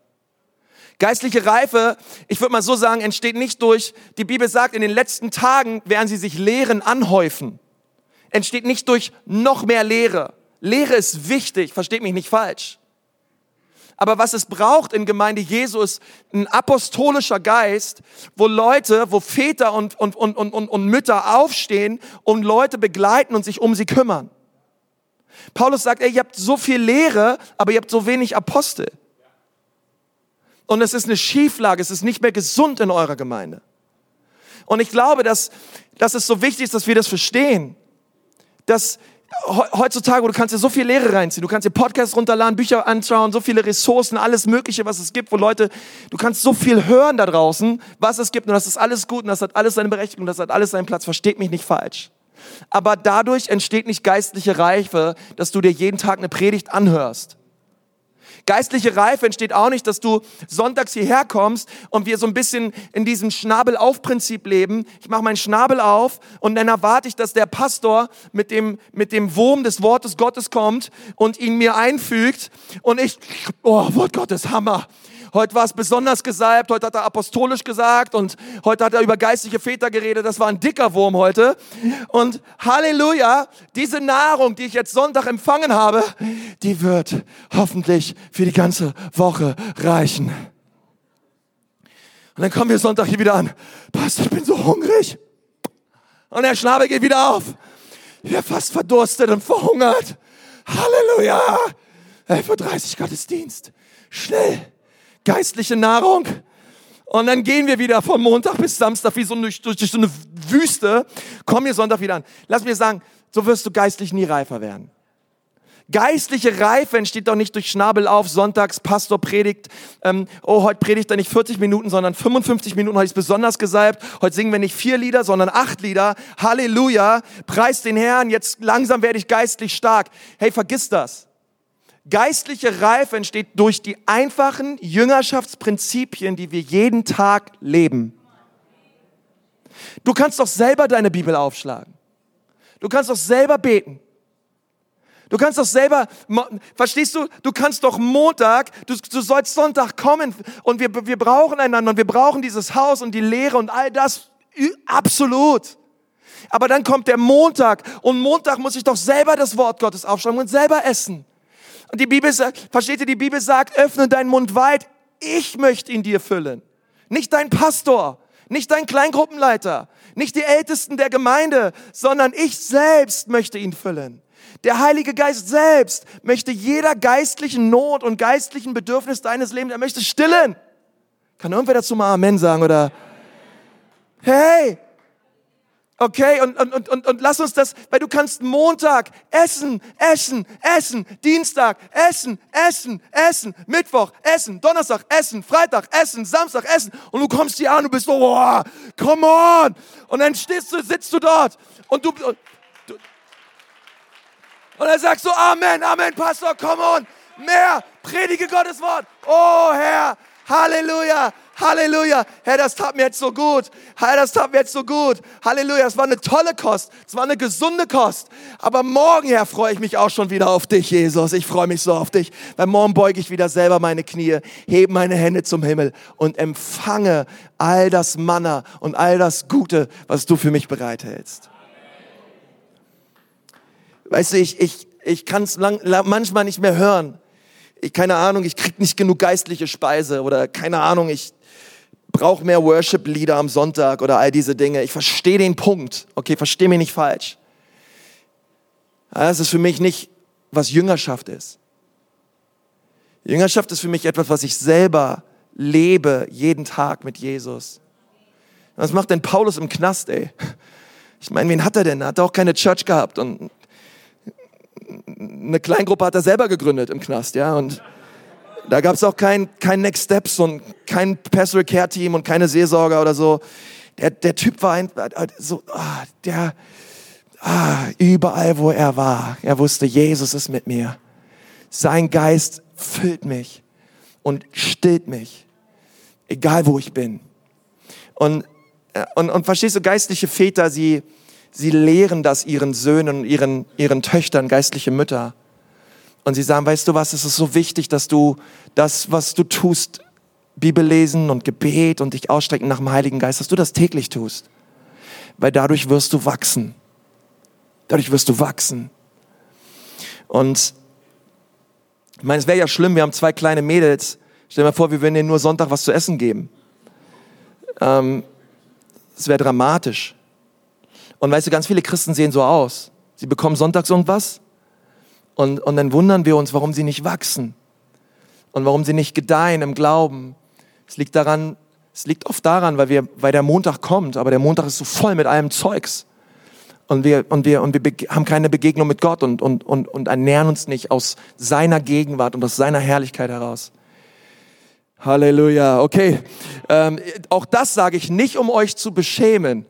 Geistliche Reife, ich würde mal so sagen, entsteht nicht durch, die Bibel sagt, in den letzten Tagen werden sie sich Lehren anhäufen. Entsteht nicht durch noch mehr Lehre. Lehre ist wichtig, versteht mich nicht falsch. Aber was es braucht in Gemeinde Jesu ist ein apostolischer Geist, wo Leute, wo Väter und, und, und, und, und Mütter aufstehen und Leute begleiten und sich um sie kümmern. Paulus sagt, ey, ihr habt so viel Lehre, aber ihr habt so wenig Apostel. Und es ist eine Schieflage, es ist nicht mehr gesund in eurer Gemeinde. Und ich glaube, dass, dass es so wichtig ist, dass wir das verstehen. Dass heutzutage, du kannst dir so viel Lehre reinziehen, du kannst dir Podcasts runterladen, Bücher anschauen, so viele Ressourcen, alles Mögliche, was es gibt, wo Leute, du kannst so viel hören da draußen, was es gibt und das ist alles gut und das hat alles seine Berechtigung, das hat alles seinen Platz, versteht mich nicht falsch. Aber dadurch entsteht nicht geistliche Reife, dass du dir jeden Tag eine Predigt anhörst. Geistliche Reife entsteht auch nicht, dass du sonntags hierher kommst und wir so ein bisschen in diesem Schnabel-auf-Prinzip leben. Ich mache meinen Schnabel auf und dann erwarte ich, dass der Pastor mit dem, mit dem Wurm des Wortes Gottes kommt und ihn mir einfügt und ich, oh, Wort Gottes, Hammer. Heute war es besonders gesalbt, heute hat er apostolisch gesagt und heute hat er über geistliche Väter geredet. Das war ein dicker Wurm heute. Und Halleluja, diese Nahrung, die ich jetzt Sonntag empfangen habe, die wird hoffentlich für die ganze Woche reichen. Und dann kommen wir Sonntag hier wieder an. Pastor, ich bin so hungrig. Und der Schnabel geht wieder auf. Wir fast verdurstet und verhungert. Halleluja. 11.30 Uhr Gottesdienst. Schnell geistliche Nahrung. Und dann gehen wir wieder von Montag bis Samstag wie so durch, durch, durch so eine Wüste, kommen wir Sonntag wieder an. Lass mir sagen, so wirst du geistlich nie reifer werden. Geistliche Reife entsteht doch nicht durch Schnabel auf, sonntags, Pastor predigt, ähm, oh, heute predigt er nicht 40 Minuten, sondern 55 Minuten, heute ist besonders gesalbt, heute singen wir nicht vier Lieder, sondern acht Lieder, Halleluja, preis den Herrn, jetzt langsam werde ich geistlich stark. Hey, vergiss das. Geistliche Reife entsteht durch die einfachen Jüngerschaftsprinzipien, die wir jeden Tag leben. Du kannst doch selber deine Bibel aufschlagen. Du kannst doch selber beten. Du kannst doch selber, verstehst du, du kannst doch Montag, du, du sollst Sonntag kommen und wir, wir brauchen einander und wir brauchen dieses Haus und die Lehre und all das, absolut. Aber dann kommt der Montag und Montag muss ich doch selber das Wort Gottes aufschreiben und selber essen. Und die Bibel sagt, versteht ihr, die Bibel sagt, öffne deinen Mund weit, ich möchte ihn dir füllen. Nicht dein Pastor, nicht dein Kleingruppenleiter, nicht die Ältesten der Gemeinde, sondern ich selbst möchte ihn füllen. Der Heilige Geist selbst möchte jeder geistlichen Not und geistlichen Bedürfnis deines Lebens, er möchte stillen. Kann irgendwer dazu mal Amen sagen oder? Hey, Okay, und, und, und, und lass uns das, weil du kannst Montag essen, essen, essen, Dienstag essen, essen, essen, Mittwoch essen, Donnerstag essen, Freitag essen, Samstag essen und du kommst hier an und bist so, oh, come on! Und dann stehst du, sitzt du dort und du, und, du und dann sagst du Amen, Amen, Pastor, come on, mehr, predige Gottes Wort. Oh Herr, Halleluja, Halleluja. Herr, das tat mir jetzt so gut. Herr, das tat mir jetzt so gut. Halleluja. Es war eine tolle Kost. Es war eine gesunde Kost. Aber morgen, Herr, freue ich mich auch schon wieder auf dich, Jesus. Ich freue mich so auf dich. Weil morgen beuge ich wieder selber meine Knie, hebe meine Hände zum Himmel und empfange all das Manna und all das Gute, was du für mich bereithältst. Weißt du, ich, ich, ich kann es manchmal nicht mehr hören. Ich, keine Ahnung, ich krieg nicht genug geistliche Speise oder keine Ahnung, ich brauche mehr Worship-Lieder am Sonntag oder all diese Dinge. Ich verstehe den Punkt. Okay, verstehe mich nicht falsch. Das ist für mich nicht, was Jüngerschaft ist. Jüngerschaft ist für mich etwas, was ich selber lebe, jeden Tag mit Jesus. Was macht denn Paulus im Knast, ey? Ich meine, wen hat er denn? Er hat auch keine Church gehabt und eine Kleingruppe hat er selber gegründet im Knast, ja, und da gab es auch kein, kein Next Steps und kein Pastoral Care Team und keine Seelsorger oder so. Der, der Typ war ein, so, ah, der, ah, überall wo er war, er wusste, Jesus ist mit mir. Sein Geist füllt mich und stillt mich, egal wo ich bin. Und, äh, und, und verstehst du, geistliche Väter, sie, sie lehren das ihren Söhnen und ihren, ihren Töchtern, geistliche Mütter. Und sie sagen, weißt du was, es ist so wichtig, dass du das, was du tust, Bibel lesen und Gebet und dich ausstrecken nach dem Heiligen Geist, dass du das täglich tust. Weil dadurch wirst du wachsen. Dadurch wirst du wachsen. Und ich meine, es wäre ja schlimm, wir haben zwei kleine Mädels. Stell dir mal vor, wir würden denen nur Sonntag was zu essen geben. Ähm, es wäre dramatisch. Und weißt du, ganz viele Christen sehen so aus. Sie bekommen sonntags irgendwas und, und dann wundern wir uns, warum sie nicht wachsen und warum sie nicht gedeihen im Glauben. Es liegt daran, es liegt oft daran, weil wir, weil der Montag kommt, aber der Montag ist so voll mit allem Zeugs. Und wir, und wir, und wir haben keine Begegnung mit Gott und, und, und, und ernähren uns nicht aus seiner Gegenwart und aus seiner Herrlichkeit heraus. Halleluja. Okay. Ähm, auch das sage ich nicht, um euch zu beschämen.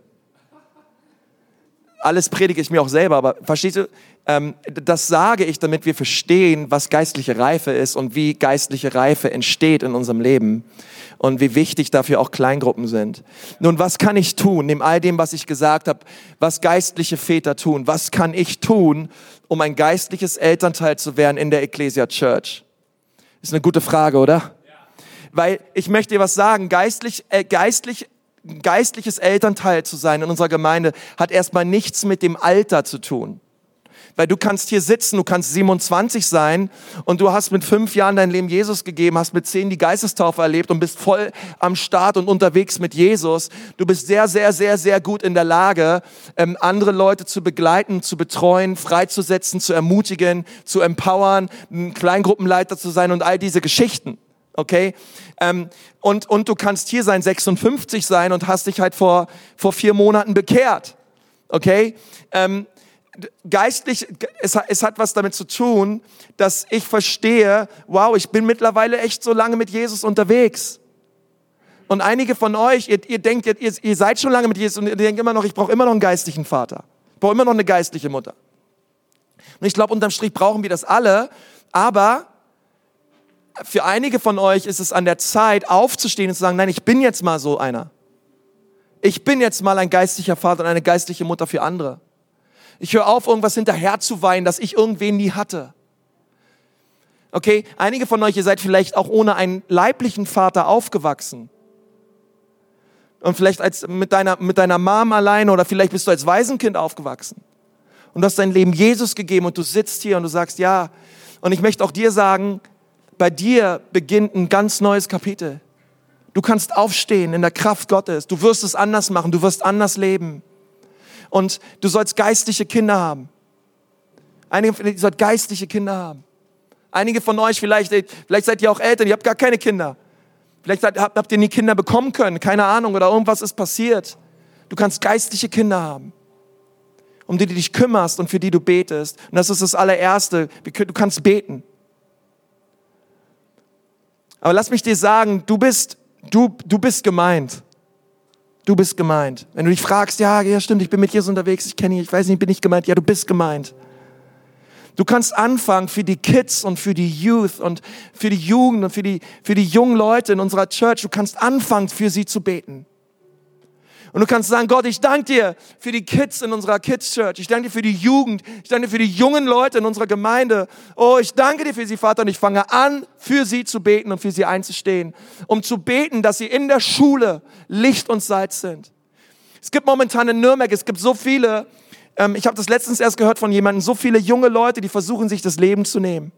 Alles predige ich mir auch selber, aber verstehst du? Ähm, das sage ich, damit wir verstehen, was geistliche Reife ist und wie geistliche Reife entsteht in unserem Leben und wie wichtig dafür auch Kleingruppen sind. Nun, was kann ich tun, neben all dem, was ich gesagt habe, was geistliche Väter tun? Was kann ich tun, um ein geistliches Elternteil zu werden in der Ecclesia Church? Ist eine gute Frage, oder? Weil ich möchte dir was sagen, geistlich, äh, geistlich geistliches Elternteil zu sein in unserer Gemeinde hat erstmal nichts mit dem Alter zu tun. Weil du kannst hier sitzen, du kannst 27 sein und du hast mit fünf Jahren dein Leben Jesus gegeben, hast mit zehn die Geistestaufe erlebt und bist voll am Start und unterwegs mit Jesus. Du bist sehr, sehr, sehr, sehr gut in der Lage, ähm, andere Leute zu begleiten, zu betreuen, freizusetzen, zu ermutigen, zu empowern, ein Kleingruppenleiter zu sein und all diese Geschichten. Okay? Ähm, und, und du kannst hier sein, 56 sein und hast dich halt vor, vor vier Monaten bekehrt. Okay? Ähm, geistlich, es, es hat was damit zu tun, dass ich verstehe, wow, ich bin mittlerweile echt so lange mit Jesus unterwegs. Und einige von euch, ihr, ihr denkt, ihr, ihr seid schon lange mit Jesus und ihr denkt immer noch, ich brauche immer noch einen geistlichen Vater. Ich brauche immer noch eine geistliche Mutter. Und ich glaube, unterm Strich brauchen wir das alle. Aber für einige von euch ist es an der Zeit, aufzustehen und zu sagen, nein, ich bin jetzt mal so einer. Ich bin jetzt mal ein geistlicher Vater und eine geistliche Mutter für andere. Ich höre auf, irgendwas hinterher zu weinen, das ich irgendwen nie hatte. Okay, einige von euch, ihr seid vielleicht auch ohne einen leiblichen Vater aufgewachsen. Und vielleicht als, mit, deiner, mit deiner Mom alleine oder vielleicht bist du als Waisenkind aufgewachsen. Und du hast dein Leben Jesus gegeben und du sitzt hier und du sagst, ja. Und ich möchte auch dir sagen, bei dir beginnt ein ganz neues Kapitel. Du kannst aufstehen in der Kraft Gottes. Du wirst es anders machen. Du wirst anders leben. Und du sollst geistliche Kinder haben. Einige von euch sollt geistliche Kinder haben. Einige von euch, vielleicht, vielleicht seid ihr auch Eltern, ihr habt gar keine Kinder. Vielleicht habt, ihr nie Kinder bekommen können, keine Ahnung, oder irgendwas ist passiert. Du kannst geistliche Kinder haben, um die du dich kümmerst und für die du betest. Und das ist das allererste. Du kannst beten. Aber lass mich dir sagen, du bist, du, du bist gemeint. Du bist gemeint. Wenn du dich fragst, ja, ja, stimmt, ich bin mit Jesus unterwegs, ich kenne ihn, ich weiß nicht, bin ich gemeint. Ja, du bist gemeint. Du kannst anfangen für die Kids und für die Youth und für die Jugend und für die, für die jungen Leute in unserer Church. Du kannst anfangen, für sie zu beten. Und du kannst sagen, Gott, ich danke dir für die Kids in unserer Kids Church. Ich danke dir für die Jugend. Ich danke dir für die jungen Leute in unserer Gemeinde. Oh, ich danke dir für sie, Vater. Und ich fange an, für sie zu beten und für sie einzustehen. Um zu beten, dass sie in der Schule Licht und Salz sind. Es gibt momentan in Nürnberg, es gibt so viele, ähm, ich habe das letztens erst gehört von jemandem, so viele junge Leute, die versuchen, sich das Leben zu nehmen.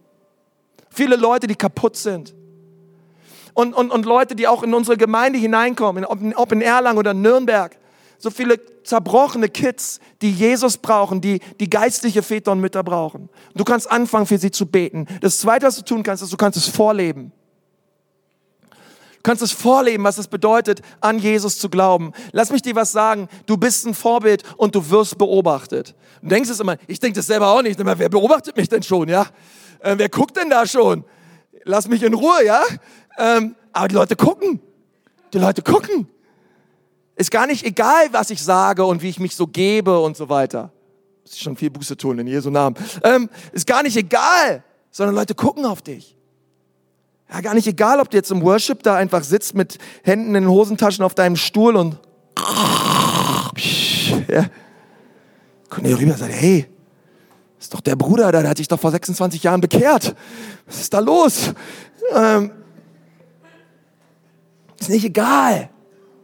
Viele Leute, die kaputt sind. Und, und, und Leute, die auch in unsere Gemeinde hineinkommen, ob, ob in Erlangen oder Nürnberg. So viele zerbrochene Kids, die Jesus brauchen, die, die geistliche Väter und Mütter brauchen. Du kannst anfangen, für sie zu beten. Das Zweite, was du tun kannst, ist, du kannst es vorleben. Du kannst es vorleben, was es bedeutet, an Jesus zu glauben. Lass mich dir was sagen. Du bist ein Vorbild und du wirst beobachtet. Du denkst es immer, ich denke das selber auch nicht. Wer beobachtet mich denn schon, ja? Äh, wer guckt denn da schon? Lass mich in Ruhe, ja? Ähm, aber die Leute gucken. Die Leute gucken. Ist gar nicht egal, was ich sage und wie ich mich so gebe und so weiter. Muss ich schon viel Buße tun in Jesu Namen. Ähm, ist gar nicht egal, sondern Leute gucken auf dich. Ja, gar nicht egal, ob du jetzt im Worship da einfach sitzt mit Händen in den Hosentaschen auf deinem Stuhl und ja. Kommt hier rüber und sagt, hey, ist doch der Bruder der hat sich doch vor 26 Jahren bekehrt. Was ist da los? Ähm, ist nicht egal.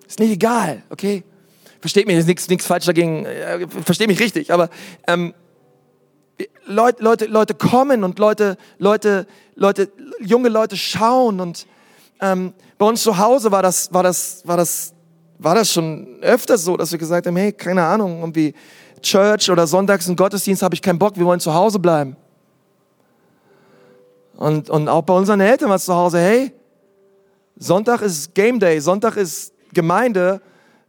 Ist nicht egal, okay? Versteht mich, ist nichts, falsch dagegen, äh, versteht mich richtig, aber ähm, Leute, Leute, Leute kommen und Leute, Leute, Leute, junge Leute schauen und ähm, bei uns zu Hause war das, war das, war das, war das schon öfter so, dass wir gesagt haben, hey, keine Ahnung, irgendwie Church oder Sonntags im Gottesdienst habe ich keinen Bock, wir wollen zu Hause bleiben. Und, und auch bei unseren Eltern war es zu Hause, hey, Sonntag ist Game Day, Sonntag ist Gemeinde,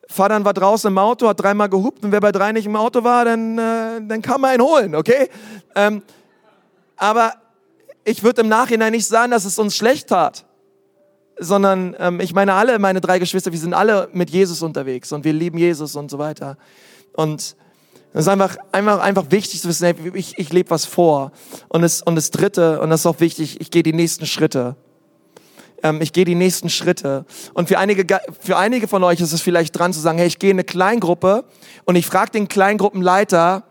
Vater war draußen im Auto, hat dreimal gehupt und wer bei drei nicht im Auto war, dann, äh, dann kann man ihn holen, okay? Ähm, aber ich würde im Nachhinein nicht sagen, dass es uns schlecht tat, sondern ähm, ich meine alle, meine drei Geschwister, wir sind alle mit Jesus unterwegs und wir lieben Jesus und so weiter. Und es ist einfach, einfach, einfach wichtig zu wissen, hey, ich, ich lebe was vor. Und das, und das Dritte, und das ist auch wichtig, ich gehe die nächsten Schritte ähm, ich gehe die nächsten Schritte. Und für einige, für einige von euch ist es vielleicht dran zu sagen, hey, ich gehe in eine Kleingruppe und ich frage den Kleingruppenleiter,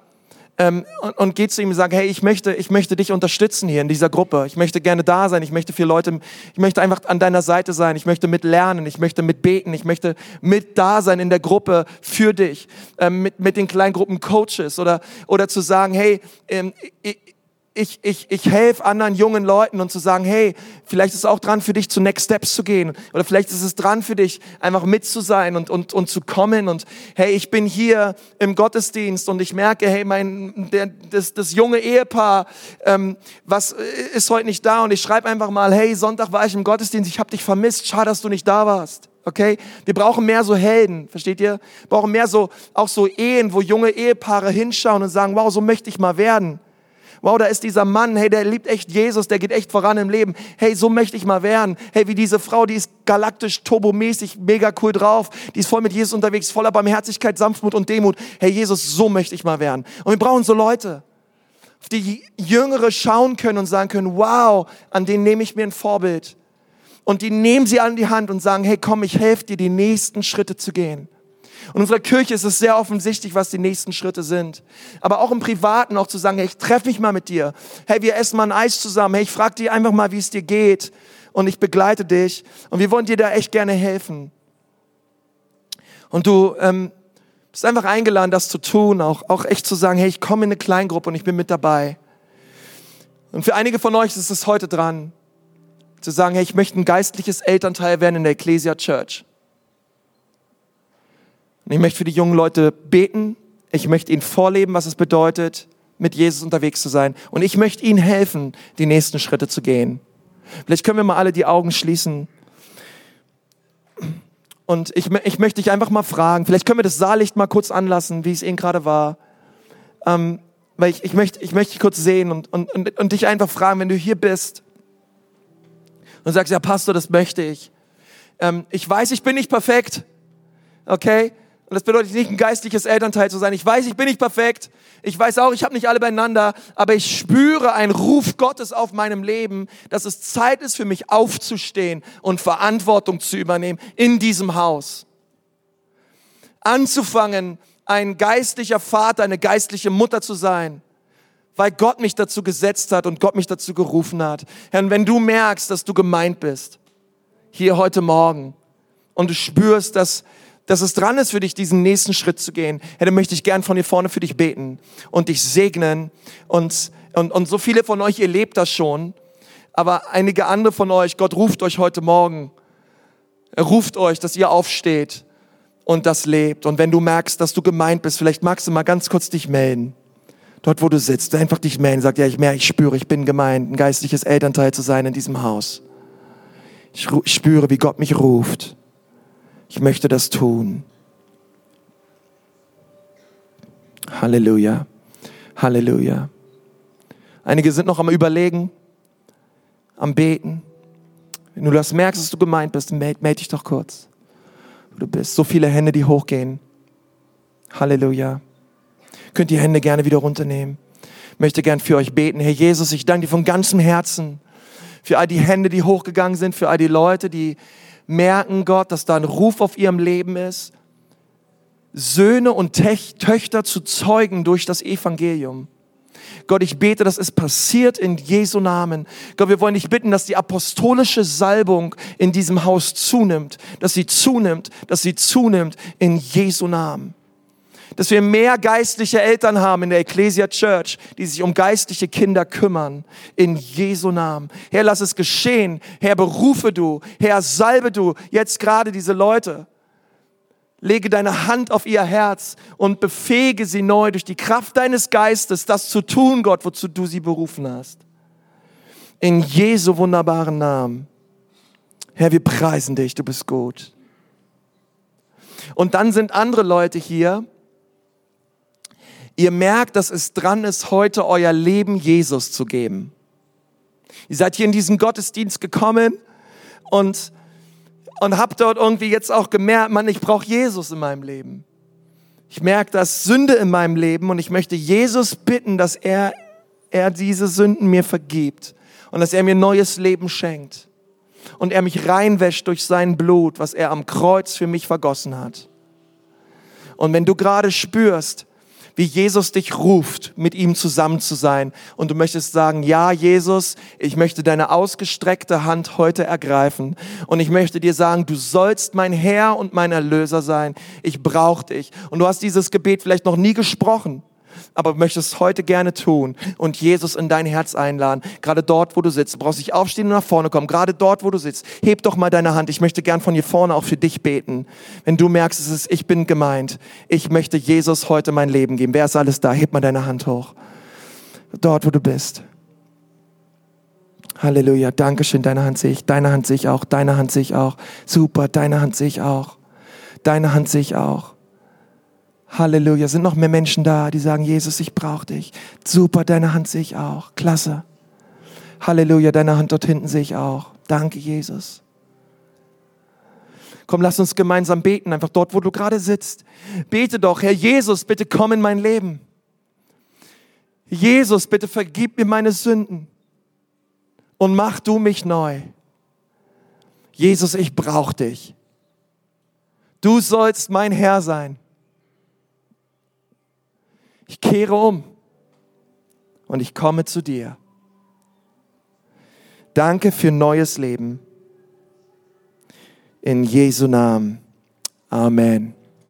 ähm, und, und geht zu ihm und sagt, hey, ich möchte, ich möchte dich unterstützen hier in dieser Gruppe. Ich möchte gerne da sein. Ich möchte für Leute, ich möchte einfach an deiner Seite sein. Ich möchte mit lernen. Ich möchte mit beten. Ich möchte mit da sein in der Gruppe für dich. Ähm, mit, mit den Kleingruppen Coaches oder, oder zu sagen, hey, ähm, ich, ich, ich, ich helfe anderen jungen Leuten und zu sagen, hey, vielleicht ist es auch dran für dich, zu Next Steps zu gehen. Oder vielleicht ist es dran für dich, einfach mit zu sein und, und, und zu kommen. Und hey, ich bin hier im Gottesdienst und ich merke, hey, mein, der, das, das junge Ehepaar, ähm, was ist heute nicht da? Und ich schreibe einfach mal, hey, Sonntag war ich im Gottesdienst, ich habe dich vermisst, schade, dass du nicht da warst. Okay? Wir brauchen mehr so Helden, versteht ihr? Wir brauchen mehr so, auch so Ehen, wo junge Ehepaare hinschauen und sagen, wow, so möchte ich mal werden wow, da ist dieser Mann, hey, der liebt echt Jesus, der geht echt voran im Leben. Hey, so möchte ich mal werden. Hey, wie diese Frau, die ist galaktisch, turbomäßig, mega cool drauf. Die ist voll mit Jesus unterwegs, voller Barmherzigkeit, Sanftmut und Demut. Hey, Jesus, so möchte ich mal werden. Und wir brauchen so Leute. auf die Jüngere schauen können und sagen können, wow, an denen nehme ich mir ein Vorbild. Und die nehmen sie an die Hand und sagen, hey, komm, ich helfe dir, die nächsten Schritte zu gehen. Und unserer Kirche ist es sehr offensichtlich, was die nächsten Schritte sind. Aber auch im Privaten auch zu sagen, hey, ich treffe mich mal mit dir. Hey, wir essen mal ein Eis zusammen. Hey, ich frage dich einfach mal, wie es dir geht. Und ich begleite dich. Und wir wollen dir da echt gerne helfen. Und du ähm, bist einfach eingeladen, das zu tun, auch, auch echt zu sagen, hey, ich komme in eine Kleingruppe und ich bin mit dabei. Und für einige von euch ist es heute dran, zu sagen, hey, ich möchte ein geistliches Elternteil werden in der Ecclesia Church. Und ich möchte für die jungen Leute beten. Ich möchte ihnen vorleben, was es bedeutet, mit Jesus unterwegs zu sein. Und ich möchte ihnen helfen, die nächsten Schritte zu gehen. Vielleicht können wir mal alle die Augen schließen. Und ich, ich möchte dich einfach mal fragen, vielleicht können wir das Saallicht mal kurz anlassen, wie es eben gerade war. Ähm, weil ich, ich, möchte, ich möchte dich kurz sehen und, und, und, und dich einfach fragen, wenn du hier bist und sagst, ja Pastor, das möchte ich. Ähm, ich weiß, ich bin nicht perfekt, okay? Und das bedeutet nicht, ein geistliches Elternteil zu sein. Ich weiß, ich bin nicht perfekt. Ich weiß auch, ich habe nicht alle beieinander. Aber ich spüre einen Ruf Gottes auf meinem Leben, dass es Zeit ist für mich aufzustehen und Verantwortung zu übernehmen in diesem Haus. Anzufangen, ein geistlicher Vater, eine geistliche Mutter zu sein weil Gott mich dazu gesetzt hat und Gott mich dazu gerufen hat. Herr, wenn du merkst, dass du gemeint bist, hier heute Morgen, und du spürst, dass dass es dran ist für dich, diesen nächsten Schritt zu gehen, ja, dann möchte ich gern von hier vorne für dich beten und dich segnen. Und, und, und so viele von euch, ihr lebt das schon, aber einige andere von euch, Gott ruft euch heute Morgen. Er ruft euch, dass ihr aufsteht und das lebt. Und wenn du merkst, dass du gemeint bist, vielleicht magst du mal ganz kurz dich melden. Dort, wo du sitzt, einfach dich melden, sag, ja, ich merke, ich spüre, ich bin gemeint, ein geistliches Elternteil zu sein in diesem Haus. Ich spüre, wie Gott mich ruft. Ich möchte das tun. Halleluja. Halleluja. Einige sind noch am Überlegen, am Beten. Wenn du das merkst, dass du gemeint bist, melde meld dich doch kurz. Du bist so viele Hände, die hochgehen. Halleluja. Könnt die Hände gerne wieder runternehmen. Ich möchte gern für euch beten. Herr Jesus, ich danke dir von ganzem Herzen für all die Hände, die hochgegangen sind, für all die Leute, die merken, Gott, dass da ein Ruf auf ihrem Leben ist, Söhne und Töchter zu zeugen durch das Evangelium. Gott, ich bete, dass es passiert in Jesu Namen. Gott, wir wollen dich bitten, dass die apostolische Salbung in diesem Haus zunimmt, dass sie zunimmt, dass sie zunimmt in Jesu Namen dass wir mehr geistliche Eltern haben in der Ecclesia Church, die sich um geistliche Kinder kümmern. In Jesu Namen. Herr, lass es geschehen. Herr, berufe du. Herr, salbe du jetzt gerade diese Leute. Lege deine Hand auf ihr Herz und befähige sie neu durch die Kraft deines Geistes, das zu tun, Gott, wozu du sie berufen hast. In Jesu wunderbaren Namen. Herr, wir preisen dich, du bist gut. Und dann sind andere Leute hier, Ihr merkt, dass es dran ist, heute euer Leben Jesus zu geben. Ihr seid hier in diesen Gottesdienst gekommen und, und habt dort irgendwie jetzt auch gemerkt, Mann, ich brauche Jesus in meinem Leben. Ich merke, dass Sünde in meinem Leben und ich möchte Jesus bitten, dass er, er diese Sünden mir vergibt und dass er mir neues Leben schenkt und er mich reinwäscht durch sein Blut, was er am Kreuz für mich vergossen hat. Und wenn du gerade spürst, wie Jesus dich ruft, mit ihm zusammen zu sein. Und du möchtest sagen, ja, Jesus, ich möchte deine ausgestreckte Hand heute ergreifen. Und ich möchte dir sagen, du sollst mein Herr und mein Erlöser sein. Ich brauche dich. Und du hast dieses Gebet vielleicht noch nie gesprochen aber möchtest heute gerne tun und Jesus in dein Herz einladen. Gerade dort, wo du sitzt. Du brauchst nicht aufstehen und nach vorne kommen. Gerade dort, wo du sitzt. Heb doch mal deine Hand. Ich möchte gern von hier vorne auch für dich beten. Wenn du merkst, es ist, ich bin gemeint. Ich möchte Jesus heute mein Leben geben. Wer ist alles da? Heb mal deine Hand hoch. Dort, wo du bist. Halleluja. Dankeschön. Deine Hand sehe ich. Deine Hand sehe ich auch. Deine Hand sehe ich auch. Super. Deine Hand sehe ich auch. Deine Hand sehe ich auch. Halleluja. Sind noch mehr Menschen da, die sagen, Jesus, ich brauche dich. Super, deine Hand sehe ich auch. Klasse. Halleluja, deine Hand dort hinten sehe ich auch. Danke, Jesus. Komm, lass uns gemeinsam beten, einfach dort, wo du gerade sitzt. Bete doch, Herr Jesus, bitte komm in mein Leben. Jesus, bitte vergib mir meine Sünden und mach du mich neu. Jesus, ich brauche dich. Du sollst mein Herr sein. Ich kehre um und ich komme zu dir. Danke für neues Leben. In Jesu Namen. Amen.